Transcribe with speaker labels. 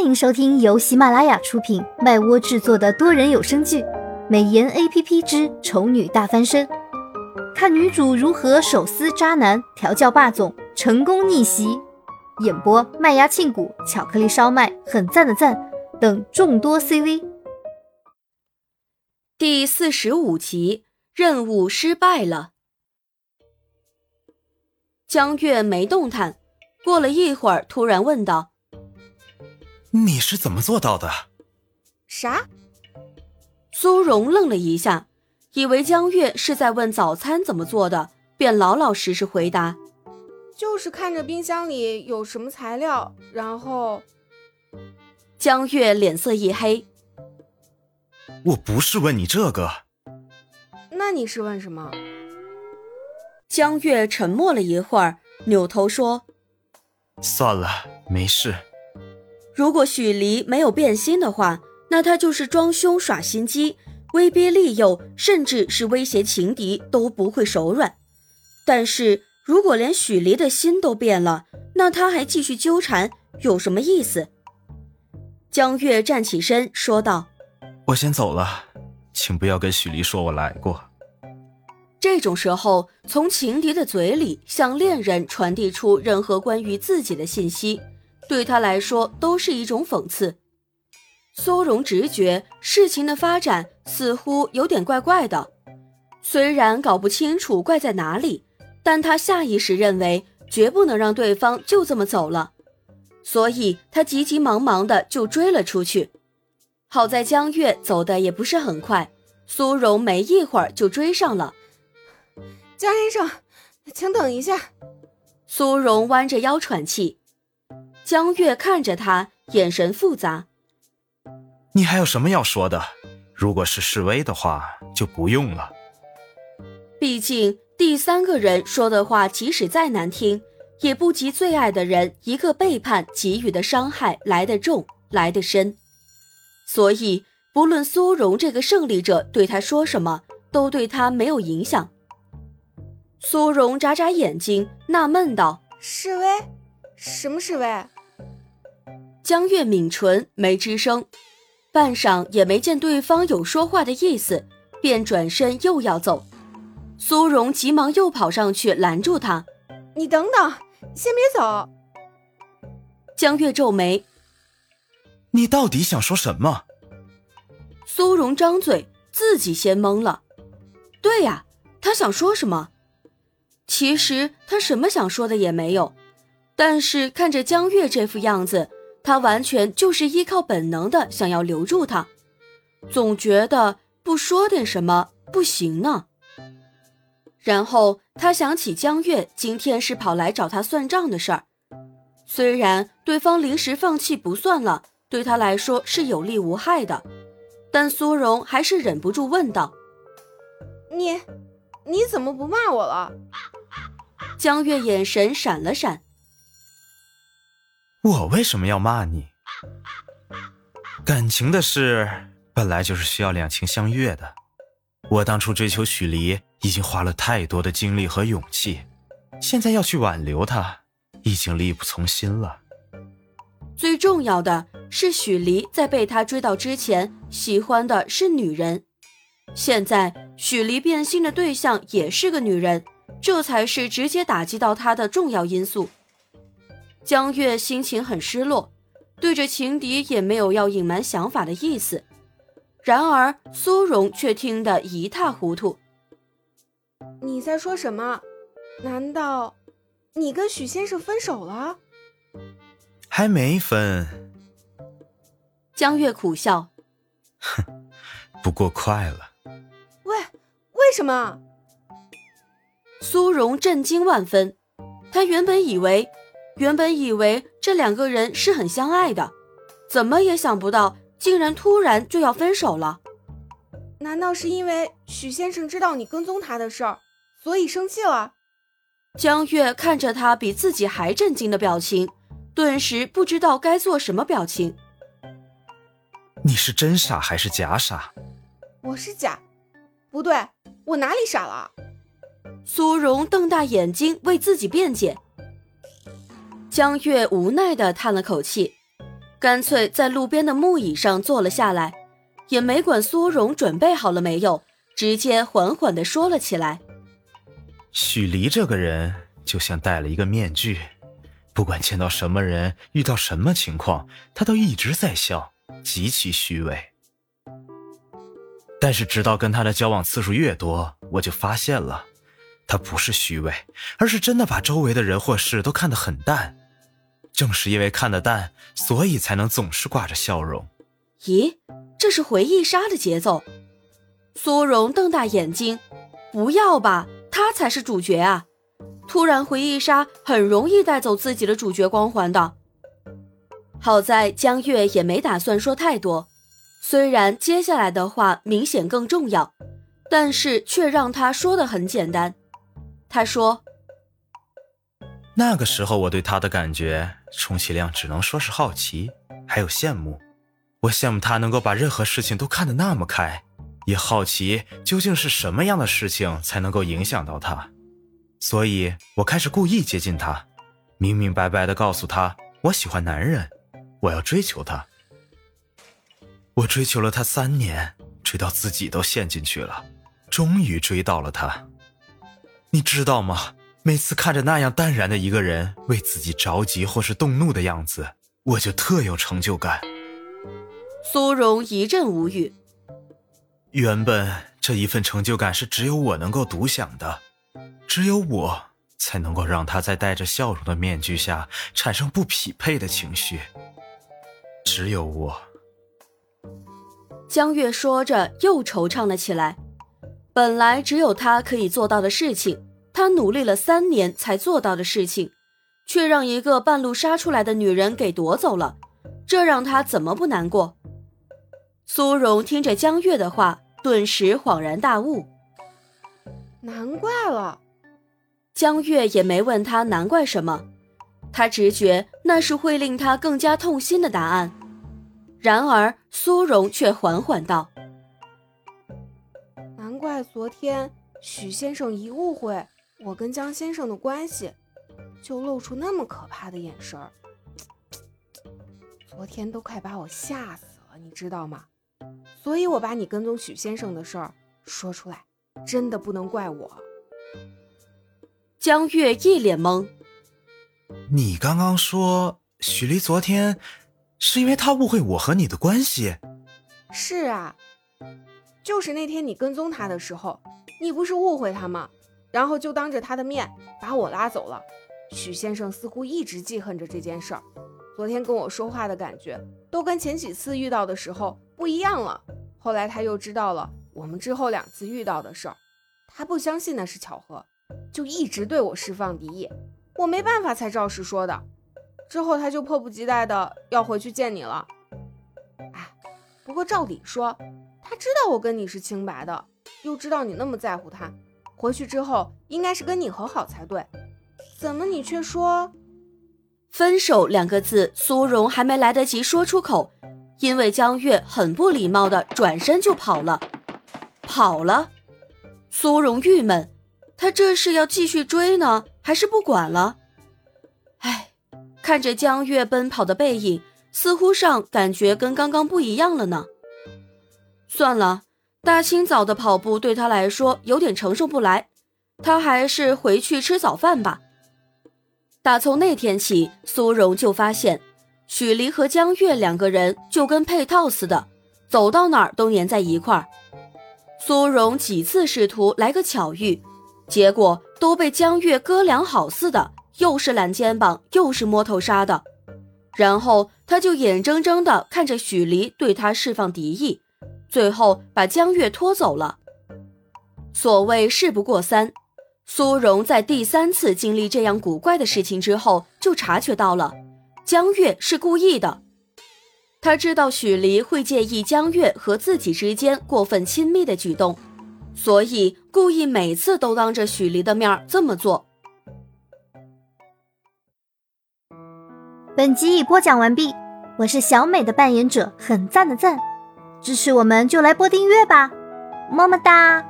Speaker 1: 欢迎收听由喜马拉雅出品、麦窝制作的多人有声剧《美颜 A P P 之丑女大翻身》，看女主如何手撕渣男、调教霸总、成功逆袭。演播：麦芽庆谷、巧克力烧麦、很赞的赞等众多 C V。
Speaker 2: 第四十五集，任务失败了。江月没动弹，过了一会儿，突然问道。
Speaker 3: 你是怎么做到的？
Speaker 4: 啥？
Speaker 2: 苏荣愣了一下，以为江月是在问早餐怎么做的，便老老实实回答：“
Speaker 4: 就是看着冰箱里有什么材料，然后……”
Speaker 2: 江月脸色一黑：“
Speaker 3: 我不是问你这个，
Speaker 4: 那你是问什么？”
Speaker 2: 江月沉默了一会儿，扭头说：“
Speaker 3: 算了，没事。”
Speaker 2: 如果许离没有变心的话，那他就是装凶耍心机、威逼利诱，甚至是威胁情敌都不会手软。但是如果连许离的心都变了，那他还继续纠缠有什么意思？江月站起身说道：“
Speaker 3: 我先走了，请不要跟许离说我来过。”
Speaker 2: 这种时候，从情敌的嘴里向恋人传递出任何关于自己的信息。对他来说都是一种讽刺。苏荣直觉事情的发展似乎有点怪怪的，虽然搞不清楚怪在哪里，但他下意识认为绝不能让对方就这么走了，所以他急急忙忙的就追了出去。好在江月走的也不是很快，苏荣没一会儿就追上了。
Speaker 4: 江先生，请等一下。
Speaker 2: 苏荣弯着腰喘气。江月看着他，眼神复杂。
Speaker 3: 你还有什么要说的？如果是示威的话，就不用了。
Speaker 2: 毕竟第三个人说的话，即使再难听，也不及最爱的人一个背叛给予的伤害来得重，来得深。所以，不论苏荣这个胜利者对他说什么，都对他没有影响。苏荣眨眨眼睛，纳闷道：“
Speaker 4: 示威？什么示威？”
Speaker 2: 江月抿唇没吱声，半晌也没见对方有说话的意思，便转身又要走。苏荣急忙又跑上去拦住他：“
Speaker 4: 你等等，先别走。”
Speaker 2: 江月皱眉：“
Speaker 3: 你到底想说什么？”
Speaker 2: 苏荣张嘴，自己先懵了。对呀，他想说什么？其实他什么想说的也没有，但是看着江月这副样子。他完全就是依靠本能的想要留住他，总觉得不说点什么不行呢。然后他想起江月今天是跑来找他算账的事儿，虽然对方临时放弃不算了，对他来说是有利无害的，但苏荣还是忍不住问道：“
Speaker 4: 你，你怎么不骂我了？”
Speaker 2: 江月眼神闪了闪。
Speaker 3: 我为什么要骂你？感情的事本来就是需要两情相悦的。我当初追求许离，已经花了太多的精力和勇气，现在要去挽留他，已经力不从心了。
Speaker 2: 最重要的是，许离在被他追到之前，喜欢的是女人，现在许离变心的对象也是个女人，这才是直接打击到他的重要因素。江月心情很失落，对着情敌也没有要隐瞒想法的意思。然而苏荣却听得一塌糊涂。
Speaker 4: 你在说什么？难道你跟许先生分手了？
Speaker 3: 还没分。
Speaker 2: 江月苦笑，
Speaker 3: 哼，不过快了。
Speaker 4: 喂，为什么？
Speaker 2: 苏荣震惊万分，他原本以为。原本以为这两个人是很相爱的，怎么也想不到，竟然突然就要分手了。
Speaker 4: 难道是因为许先生知道你跟踪他的事儿，所以生气了？
Speaker 2: 江月看着他比自己还震惊的表情，顿时不知道该做什么表情。
Speaker 3: 你是真傻还是假傻？
Speaker 4: 我是假，不对，我哪里傻了？
Speaker 2: 苏荣瞪大眼睛为自己辩解。江月无奈地叹了口气，干脆在路边的木椅上坐了下来，也没管苏荣准备好了没有，直接缓缓地说了起来：“
Speaker 3: 许离这个人就像戴了一个面具，不管见到什么人，遇到什么情况，他都一直在笑，极其虚伪。但是直到跟他的交往次数越多，我就发现了，他不是虚伪，而是真的把周围的人或事都看得很淡。”正是因为看得淡，所以才能总是挂着笑容。
Speaker 2: 咦，这是回忆杀的节奏。苏荣瞪大眼睛，不要吧，他才是主角啊！突然回忆杀很容易带走自己的主角光环的。好在江月也没打算说太多，虽然接下来的话明显更重要，但是却让他说的很简单。他说。
Speaker 3: 那个时候，我对他的感觉，充其量只能说是好奇，还有羡慕。我羡慕他能够把任何事情都看得那么开，也好奇究竟是什么样的事情才能够影响到他。所以我开始故意接近他，明明白白的告诉他我喜欢男人，我要追求他。我追求了他三年，追到自己都陷进去了，终于追到了他。你知道吗？每次看着那样淡然的一个人为自己着急或是动怒的样子，我就特有成就感。
Speaker 2: 苏荣一阵无语。
Speaker 3: 原本这一份成就感是只有我能够独享的，只有我才能够让他在带着笑容的面具下产生不匹配的情绪。只有我。
Speaker 2: 江月说着又惆怅了起来。本来只有他可以做到的事情。他努力了三年才做到的事情，却让一个半路杀出来的女人给夺走了，这让他怎么不难过？苏荣听着江月的话，顿时恍然大悟。
Speaker 4: 难怪了，
Speaker 2: 江月也没问他难怪什么，他直觉那是会令他更加痛心的答案。然而苏荣却缓缓道：“
Speaker 4: 难怪昨天许先生一误会。”我跟江先生的关系，就露出那么可怕的眼神儿，昨天都快把我吓死了，你知道吗？所以我把你跟踪许先生的事儿说出来，真的不能怪我。
Speaker 2: 江月一脸懵，
Speaker 3: 你刚刚说许离昨天是因为他误会我和你的关系？
Speaker 4: 是啊，就是那天你跟踪他的时候，你不是误会他吗？然后就当着他的面把我拉走了。许先生似乎一直记恨着这件事儿，昨天跟我说话的感觉都跟前几次遇到的时候不一样了。后来他又知道了我们之后两次遇到的事儿，他不相信那是巧合，就一直对我释放敌意。我没办法才照实说的。之后他就迫不及待的要回去见你了。哎，不过照理说，他知道我跟你是清白的，又知道你那么在乎他。回去之后应该是跟你和好才对，怎么你却说
Speaker 2: 分手两个字？苏荣还没来得及说出口，因为江月很不礼貌的转身就跑了，跑了。苏荣郁闷，他这是要继续追呢，还是不管了？哎，看着江月奔跑的背影，似乎上感觉跟刚刚不一样了呢。算了。大清早的跑步对他来说有点承受不来，他还是回去吃早饭吧。打从那天起，苏荣就发现许离和江月两个人就跟配套似的，走到哪儿都粘在一块儿。苏荣几次试图来个巧遇，结果都被江月哥俩好似的，又是揽肩膀，又是摸头杀的。然后他就眼睁睁地看着许离对他释放敌意。最后把江月拖走了。所谓事不过三，苏荣在第三次经历这样古怪的事情之后，就察觉到了江月是故意的。他知道许离会介意江月和自己之间过分亲密的举动，所以故意每次都当着许离的面这么做。
Speaker 1: 本集已播讲完毕，我是小美的扮演者，很赞的赞。支持我们就来播订阅吧，么么哒。